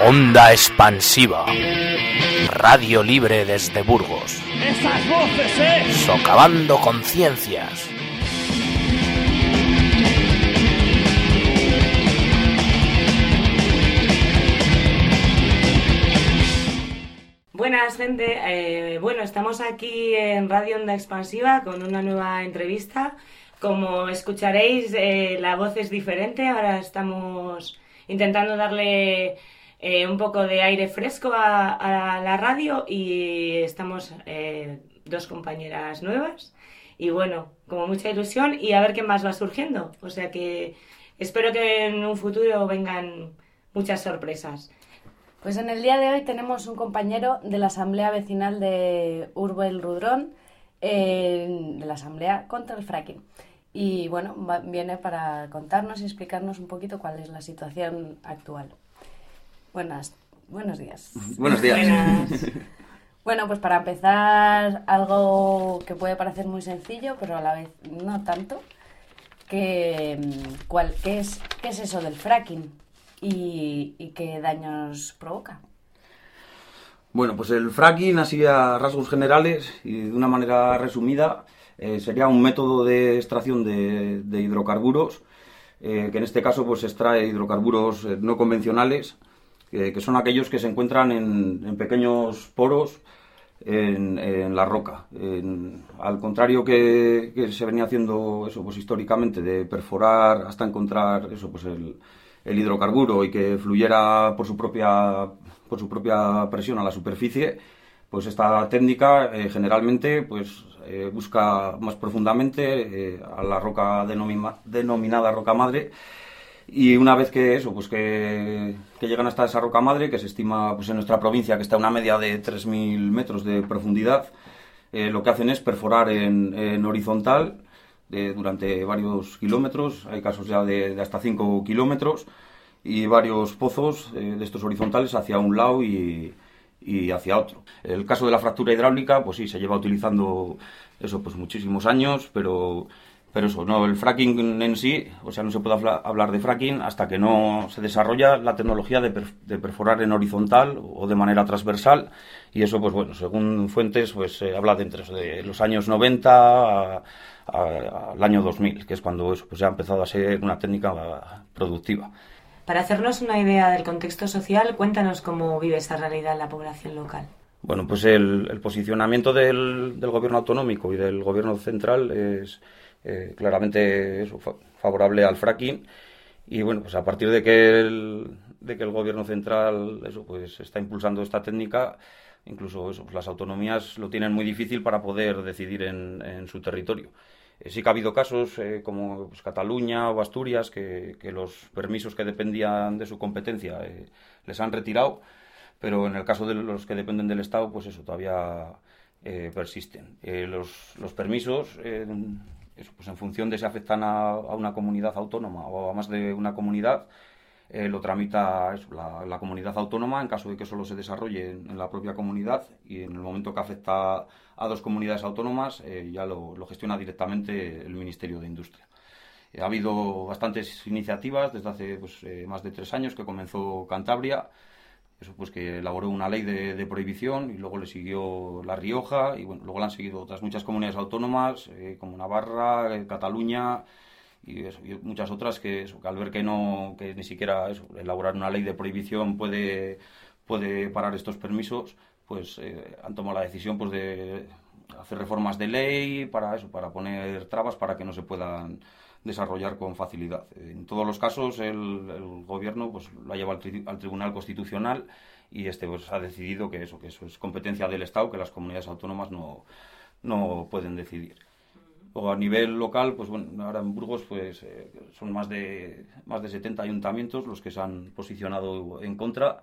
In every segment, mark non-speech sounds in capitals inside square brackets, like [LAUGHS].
Onda expansiva. Radio libre desde Burgos. Esas voces, ¿eh? Socavando conciencias. Buenas, gente. Eh, bueno, estamos aquí en Radio Onda Expansiva con una nueva entrevista. Como escucharéis, eh, la voz es diferente. Ahora estamos intentando darle eh, un poco de aire fresco a, la radio y estamos eh, dos compañeras nuevas. Y bueno, como mucha ilusión y a ver qué más va surgiendo. O sea que espero que en un futuro vengan muchas sorpresas. Pues en el día de hoy tenemos un compañero de la Asamblea Vecinal de Urbo el Rudrón, de la Asamblea contra el Fracking. Y bueno, va- viene para contarnos y explicarnos un poquito cuál es la situación actual. Buenas, buenos días. [LAUGHS] Buenos días. Buenas. Bueno, pues para empezar, algo que puede parecer muy sencillo, pero a la vez no tanto. Que, mm, ¿cuál, qué, es, ¿Qué es eso del fracking? ¿Y, y qué daños provoca? Bueno, pues el fracking, así a rasgos generales y de una manera resumida, eh, sería un método de extracción de, de hidrocarburos, eh, que en este caso pues extrae hidrocarburos eh, no convencionales, que son aquellos que se encuentran en, en pequeños poros en, la roca. Al contrario que, se venía haciendo eso pues históricamente, de perforar hasta encontrar eso pues el, hidrocarburo y que fluyera por su propia por su propia presión a la superficie, pues esta técnica eh, generalmente pues eh, busca más profundamente eh, a la roca denomina- denominada roca madre y una vez que eso, pues que, que llegan hasta esa roca madre, que se estima pues en nuestra provincia que está a una media de 3.000 metros de profundidad, eh, lo que hacen es perforar en, en horizontal eh, durante varios kilómetros, hay casos ya de, de hasta 5 kilómetros, y varios pozos eh, de estos horizontales hacia un lado y, y hacia otro. El caso de la fractura hidráulica, pues sí, se lleva utilizando eso pues muchísimos años, pero, pero eso, no, el fracking en sí, o sea, no se puede habla- hablar de fracking hasta que no se desarrolla la tecnología de, per- de perforar en horizontal o de manera transversal, y eso, pues bueno, según fuentes, pues se habla de entre eso, de los años 90 a- a- al año 2000, que es cuando eso, pues ya ha empezado a ser una técnica productiva. Para hacernos una idea del contexto social, cuéntanos cómo vive esta realidad la población local. Bueno, pues el, el posicionamiento del, del gobierno autonómico y del gobierno central es eh, claramente favorable al fracking y bueno, pues a partir de que el, de que el gobierno central eso pues está impulsando esta técnica, incluso pues las autonomías lo tienen muy difícil para poder decidir en, en su territorio. Eh, sí que ha habido casos eh, como pues, Cataluña o Asturias que, que los permisos que dependían de su competencia les han retirado pero en el caso de los que dependen del Estado, pues eso todavía persisten. Los, los permisos, pues en función de si afectan a, una comunidad autónoma o a más de una comunidad, eh, lo tramita la, comunidad autónoma en caso de que solo se desarrolle en, la propia comunidad y en el momento que afecta a dos comunidades autónomas eh, ya lo, gestiona directamente el Ministerio de Industria. Eh, ha habido bastantes iniciativas desde hace pues, más de tres años que comenzó Cantabria, eso pues que elaboró una ley de, prohibición y luego le siguió La Rioja y bueno, luego le han seguido otras muchas comunidades autónomas eh, como Navarra, eh, Cataluña y, muchas otras que, al ver que no que ni siquiera elaborar una ley de prohibición puede puede parar estos permisos, pues eh, han tomado la decisión pues de hacer reformas de ley para eso, para poner trabas para que no se puedan desarrollar con facilidad. En todos los casos el, gobierno pues lo ha llevado al, tri- al Tribunal Constitucional y este pues ha decidido que eso que eso es competencia del Estado, que las comunidades autónomas no no pueden decidir. O a nivel local, pues bueno, ahora en Burgos pues eh, son más de más de 70 ayuntamientos los que se han posicionado en contra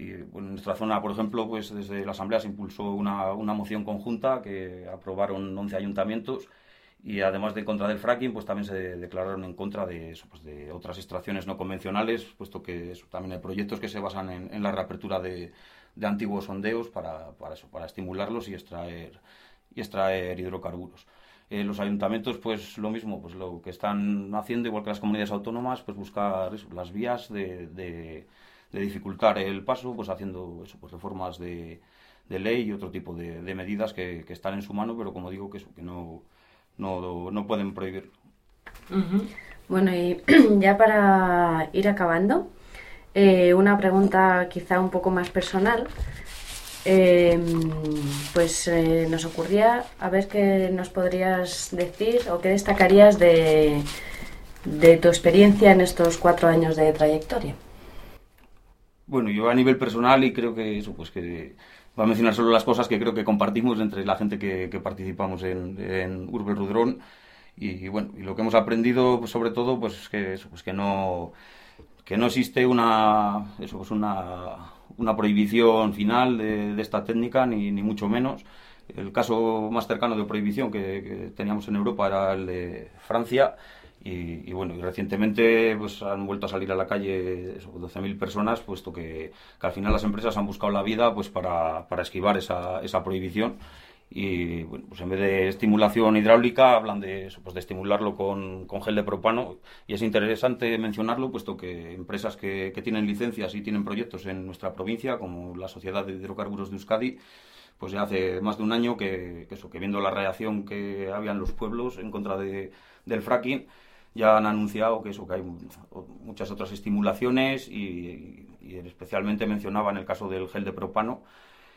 y en nuestra zona, por ejemplo, pues desde la Asamblea se impulsó una, una moción conjunta que aprobaron 11 ayuntamientos y además de contra del fracking, pues también se declararon en contra de, eso, pues de otras extracciones no convencionales, puesto que eso, también hay proyectos que se basan en, en la reapertura de, de antiguos sondeos para, para, eso, para estimularlos y extraer, y extraer hidrocarburos. Eh, los ayuntamientos, pues lo mismo, pues lo que están haciendo, igual que las comunidades autónomas, pues buscar eso, las vías de, de, dificultar el paso, pues haciendo eso, pues reformas de, de ley y otro tipo de, de medidas que, que, están en su mano, pero como digo, que, eso, que no, no, no pueden prohibirlo. Bueno, y [CLEARS THROAT] ya para ir acabando, eh, una pregunta quizá un poco más personal. Eh, pues eh, nos ocurría a ver qué nos podrías decir o qué destacarías de, de tu experiencia en estos cuatro años de trayectoria. Bueno, yo a nivel personal y creo que eso, pues que va a mencionar solo las cosas que creo que compartimos entre la gente que, que participamos en, en Urbe Rudrón. Y, bueno, y lo que hemos aprendido pues, sobre todo pues es que, eso, pues que no que no existe una eso pues una, una prohibición final de, de esta técnica ni, ni, mucho menos. El caso más cercano de prohibición que, que teníamos en Europa era el de Francia y, bueno, y recientemente pues han vuelto a salir a la calle 12.000 personas, puesto que, al final las empresas han buscado la vida pues para, para esquivar esa, esa prohibición. Y bueno, pues en vez de estimulación hidráulica hablan de pues de estimularlo con, con, gel de propano. Y es interesante mencionarlo puesto que empresas que, que, tienen licencias y tienen proyectos en nuestra provincia como la Sociedad de Hidrocarburos de Euskadi pues ya hace más de un año que, que eso, que viendo la reacción que había en los pueblos en contra de, del fracking ya han anunciado que eso que hay muchas otras estimulaciones y, y, especialmente mencionaban el caso del gel de propano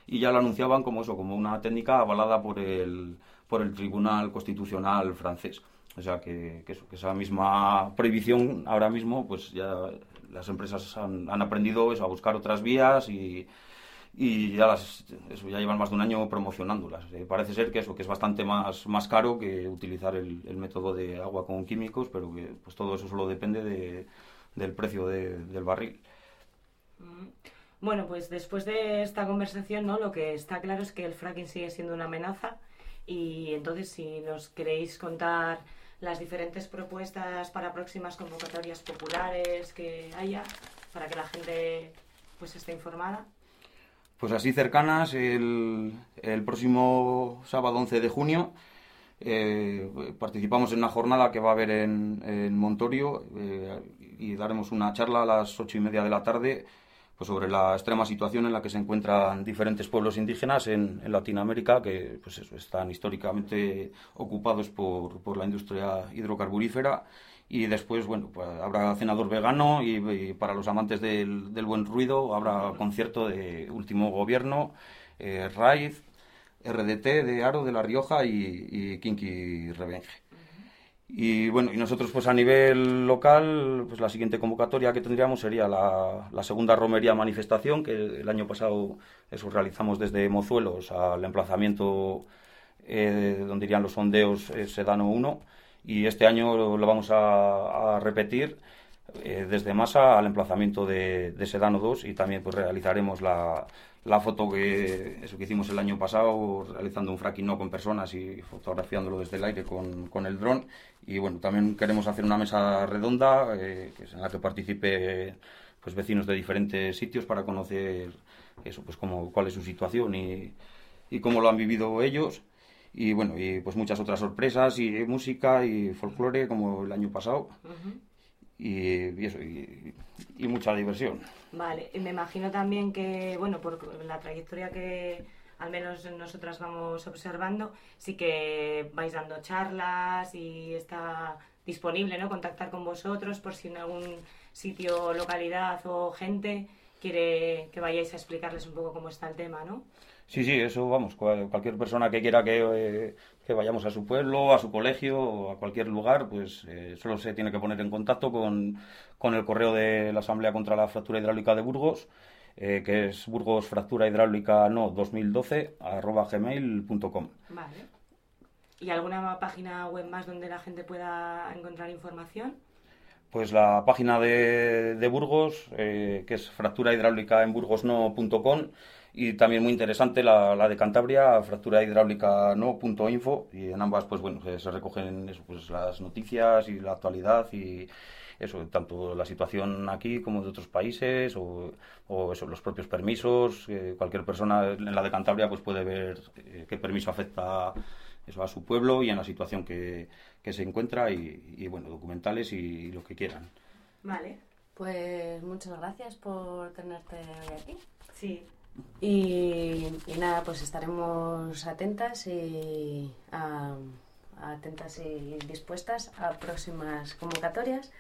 y ya lo anunciaban como eso como una técnica avalada por el por el Tribunal Constitucional francés. O sea que, que, esa misma prohibición ahora mismo pues ya las empresas han, han aprendido eso a buscar otras vías y y ya las eso ya llevan más de un año promocionándolas. Eh, parece ser que eso que es bastante más, más caro que utilizar el, método de agua con químicos, pero que pues todo eso solo depende de, del precio de, del barril. Bueno, pues después de esta conversación, ¿no? Lo que está claro es que el fracking sigue siendo una amenaza y entonces si nos queréis contar las diferentes propuestas para próximas convocatorias populares que haya para que la gente pues esté informada. Pues así cercanas, el, el próximo sábado 11 de junio eh, participamos en una jornada que va a haber en, en Montorio eh, y daremos una charla a las ocho y media de la tarde pues sobre la extrema situación en la que se encuentran diferentes pueblos indígenas en, en Latinoamérica que pues están históricamente ocupados por, por la industria hidrocarburífera y después, bueno, pues habrá cenador vegano y, para los amantes del, buen ruido habrá concierto de Último Gobierno, eh, Raiz, RDT de Aro de La Rioja y, y Kinky Revenge. Y bueno, y nosotros pues a nivel local, pues la siguiente convocatoria que tendríamos sería la, la segunda romería manifestación, que el año pasado eso realizamos desde Mozuelos al emplazamiento eh, donde irían los sondeos eh, Sedano 1 y este año lo vamos a, repetir eh, desde Masa al emplazamiento de, Sedano 2 y también pues realizaremos la, la foto que, eso que hicimos el año pasado realizando un fracking no con personas y fotografiándolo desde el aire con, con el dron. Y bueno también queremos hacer una mesa redonda eh, en la que participe pues vecinos de diferentes sitios para conocer eso pues cómo, cuál es su situación y, y cómo lo han vivido ellos y bueno, y pues muchas otras sorpresas y música y folclore como el año pasado. Uh -huh. y, y, eso, y, y, mucha diversión. Vale, y me imagino también que, bueno, por la trayectoria que al menos nosotras vamos observando, sí que vais dando charlas y está disponible, ¿no? Contactar con vosotros por si en algún sitio, localidad o gente quiere que vayáis a explicarles un poco cómo está el tema, ¿no? Sí, sí, eso vamos, cualquier persona que quiera que, eh, que vayamos a su pueblo, a su colegio o a cualquier lugar, pues eh, solo se tiene que poner en contacto con, con, el correo de la Asamblea contra la Fractura Hidráulica de Burgos, eh, que es Burgos Fractura Hidráulica No 2012 arroba gmail.com. Vale. ¿Y alguna página web más donde la gente pueda encontrar información? Pues la página de, de Burgos, eh, que es fractura hidráulica en burgosno.com y también muy interesante la, la de Cantabria, fractura hidráulica no.info y en ambas pues bueno, se recogen eso, pues, las noticias y la actualidad y eso, tanto la situación aquí como de otros países o, o eso, los propios permisos, eh, cualquier persona en la de Cantabria pues puede ver eh, qué permiso afecta eso a su pueblo y en la situación que, que se encuentra y, y bueno, documentales y, y lo que quieran. Vale, Pues muchas gracias por tenerte hoy aquí. Sí. Y, y nada, pues estaremos atentas y a- atentas y dispuestas a próximas convocatorias.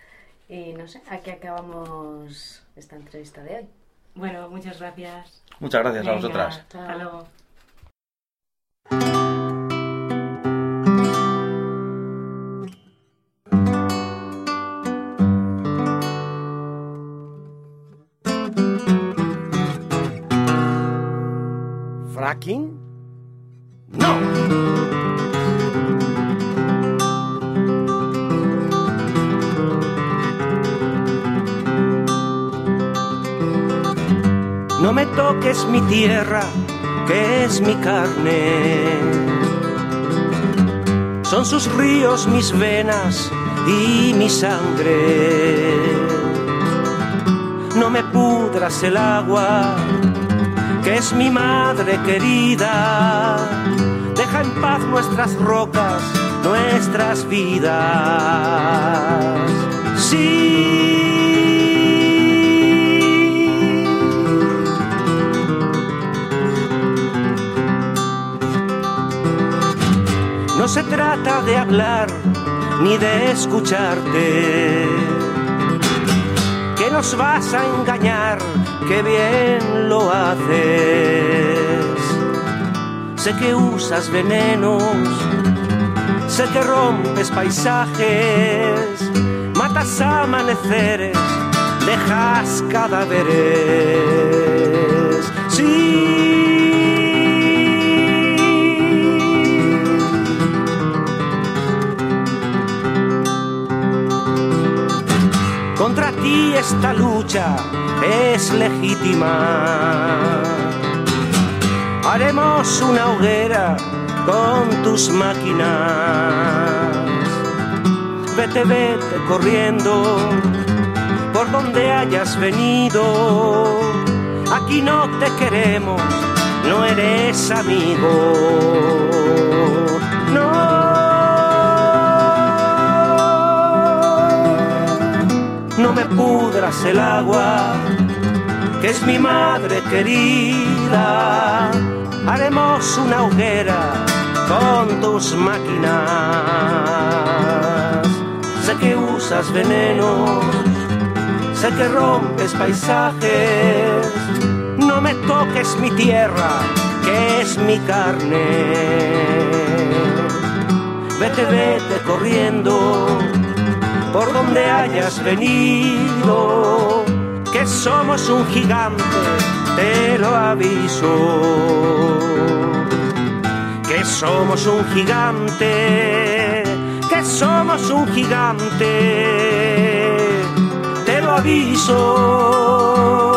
Y no sé, aquí acabamos esta entrevista de hoy. Bueno, muchas gracias. Muchas gracias a vosotras. Hasta luego. ¿Fracking? No. No me toques mi tierra, que es mi carne. Son sus ríos mis venas y mi sangre. No me pudras el agua, que es mi madre querida. Deja en paz nuestras rocas, nuestras vidas. Sí. No se trata de hablar ni de escucharte que nos vas a engañar, que bien lo haces. Sé que usas venenos, sé que rompes paisajes, matas amaneceres, dejas cadáveres. Sí. Contra ti esta lucha es legítima. Haremos una hoguera con tus máquinas. Vete, vete corriendo por donde hayas venido. Aquí no te queremos, no eres amigo. No. Pudras el agua, que es mi madre querida. Haremos una hoguera con tus máquinas. Sé que usas venenos, sé que rompes paisajes. No me toques mi tierra, que es mi carne. Vete, vete corriendo por donde hayas venido, que somos un gigante, te lo aviso. Que somos un gigante, que somos un gigante, te lo aviso.